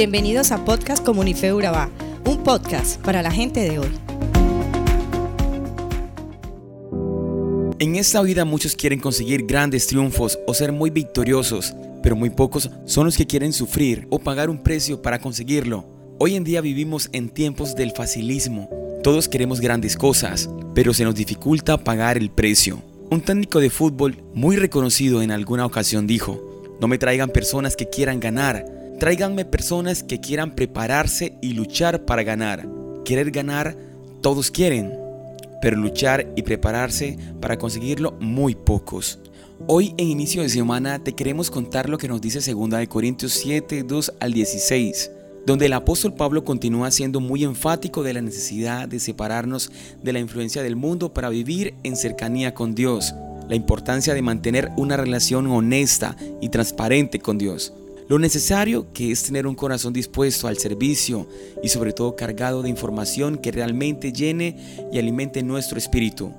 Bienvenidos a Podcast Comunife Urabá, un podcast para la gente de hoy. En esta vida muchos quieren conseguir grandes triunfos o ser muy victoriosos, pero muy pocos son los que quieren sufrir o pagar un precio para conseguirlo. Hoy en día vivimos en tiempos del facilismo. Todos queremos grandes cosas, pero se nos dificulta pagar el precio. Un técnico de fútbol muy reconocido en alguna ocasión dijo, no me traigan personas que quieran ganar, tráiganme personas que quieran prepararse y luchar para ganar. Querer ganar, todos quieren, pero luchar y prepararse para conseguirlo muy pocos. Hoy en inicio de semana te queremos contar lo que nos dice 2 Corintios 7, 2 al 16 donde el apóstol Pablo continúa siendo muy enfático de la necesidad de separarnos de la influencia del mundo para vivir en cercanía con Dios, la importancia de mantener una relación honesta y transparente con Dios, lo necesario que es tener un corazón dispuesto al servicio y sobre todo cargado de información que realmente llene y alimente nuestro espíritu,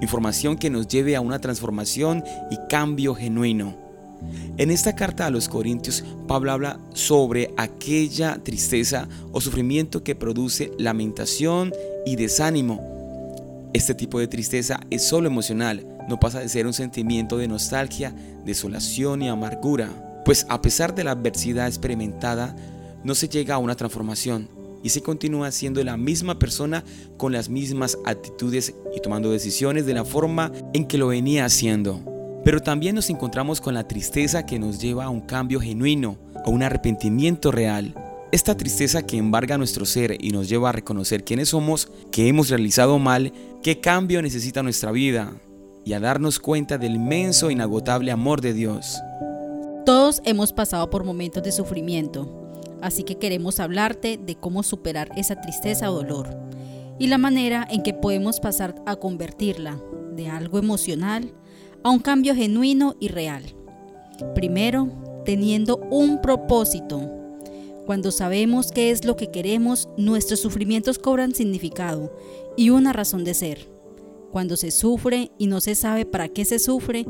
información que nos lleve a una transformación y cambio genuino. En esta carta a los Corintios, Pablo habla sobre aquella tristeza o sufrimiento que produce lamentación y desánimo. Este tipo de tristeza es solo emocional, no pasa de ser un sentimiento de nostalgia, desolación y amargura, pues a pesar de la adversidad experimentada, no se llega a una transformación y se continúa siendo la misma persona con las mismas actitudes y tomando decisiones de la forma en que lo venía haciendo. Pero también nos encontramos con la tristeza que nos lleva a un cambio genuino, a un arrepentimiento real. Esta tristeza que embarga nuestro ser y nos lleva a reconocer quiénes somos, que hemos realizado mal, qué cambio necesita nuestra vida y a darnos cuenta del inmenso e inagotable amor de Dios. Todos hemos pasado por momentos de sufrimiento, así que queremos hablarte de cómo superar esa tristeza o dolor y la manera en que podemos pasar a convertirla de algo emocional a un cambio genuino y real. Primero, teniendo un propósito. Cuando sabemos qué es lo que queremos, nuestros sufrimientos cobran significado y una razón de ser. Cuando se sufre y no se sabe para qué se sufre,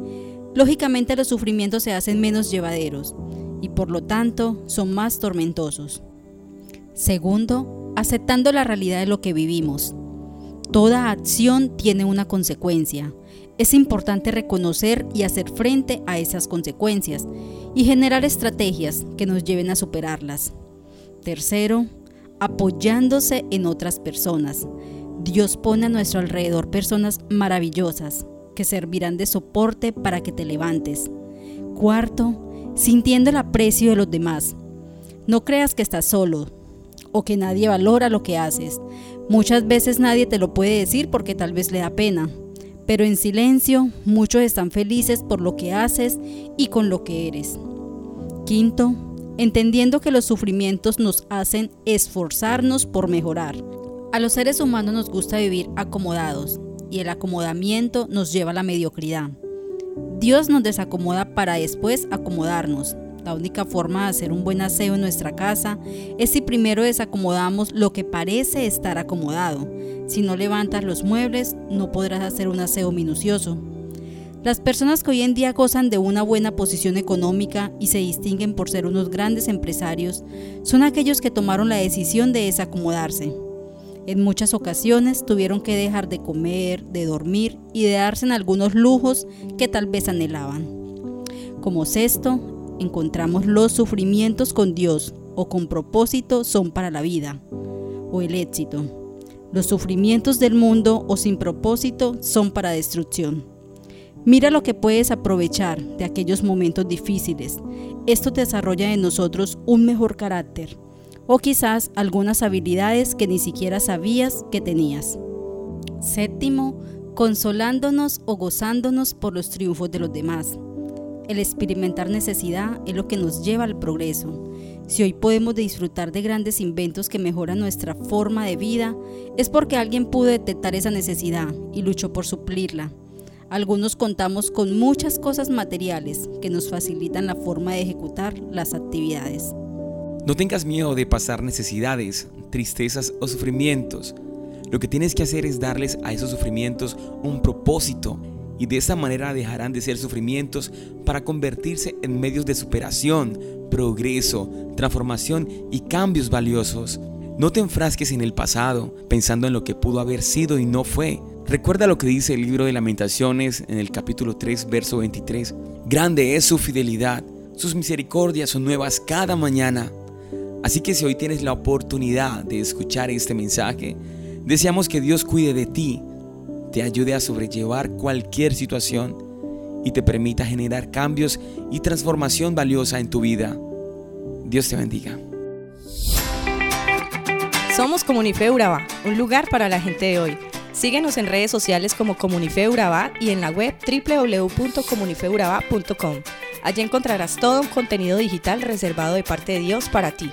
lógicamente los sufrimientos se hacen menos llevaderos y por lo tanto son más tormentosos. Segundo, aceptando la realidad de lo que vivimos. Toda acción tiene una consecuencia es importante reconocer y hacer frente a esas consecuencias y generar estrategias que nos lleven a superarlas. Tercero, apoyándose en otras personas. Dios pone a nuestro alrededor personas maravillosas que servirán de soporte para que te levantes. Cuarto, sintiendo el aprecio de los demás. No creas que estás solo o que nadie valora lo que haces. Muchas veces nadie te lo puede decir porque tal vez le da pena pero en silencio muchos están felices por lo que haces y con lo que eres. Quinto, entendiendo que los sufrimientos nos hacen esforzarnos por mejorar. A los seres humanos nos gusta vivir acomodados y el acomodamiento nos lleva a la mediocridad. Dios nos desacomoda para después acomodarnos. La única forma de hacer un buen aseo en nuestra casa es si primero desacomodamos lo que parece estar acomodado si no levantas los muebles, no podrás hacer un aseo minucioso. Las personas que hoy en día gozan de una buena posición económica y se distinguen por ser unos grandes empresarios son aquellos que tomaron la decisión de desacomodarse. En muchas ocasiones tuvieron que dejar de comer, de dormir y de darse en algunos lujos que tal vez anhelaban. Como sexto, encontramos los sufrimientos con Dios o con propósito son para la vida o el éxito. Los sufrimientos del mundo o sin propósito son para destrucción. Mira lo que puedes aprovechar de aquellos momentos difíciles. Esto desarrolla en nosotros un mejor carácter o quizás algunas habilidades que ni siquiera sabías que tenías. Séptimo, consolándonos o gozándonos por los triunfos de los demás. El experimentar necesidad es lo que nos lleva al progreso. Si hoy podemos disfrutar de grandes inventos que mejoran nuestra forma de vida, es porque alguien pudo detectar esa necesidad y luchó por suplirla. Algunos contamos con muchas cosas materiales que nos facilitan la forma de ejecutar las actividades. No tengas miedo de pasar necesidades, tristezas o sufrimientos. Lo que tienes que hacer es darles a esos sufrimientos un propósito y de esta manera dejarán de ser sufrimientos para convertirse en medios de superación, progreso, transformación y cambios valiosos. No te enfrasques en el pasado, pensando en lo que pudo haber sido y no fue. Recuerda lo que dice el libro de lamentaciones en el capítulo 3, verso 23. Grande es su fidelidad, sus misericordias son nuevas cada mañana. Así que si hoy tienes la oportunidad de escuchar este mensaje, deseamos que Dios cuide de ti, te ayude a sobrellevar cualquier situación y te permita generar cambios y transformación valiosa en tu vida. Dios te bendiga. Somos Comunife Urabá, un lugar para la gente de hoy. Síguenos en redes sociales como Comunife Urabá y en la web www.comunifeurabá.com. Allí encontrarás todo un contenido digital reservado de parte de Dios para ti.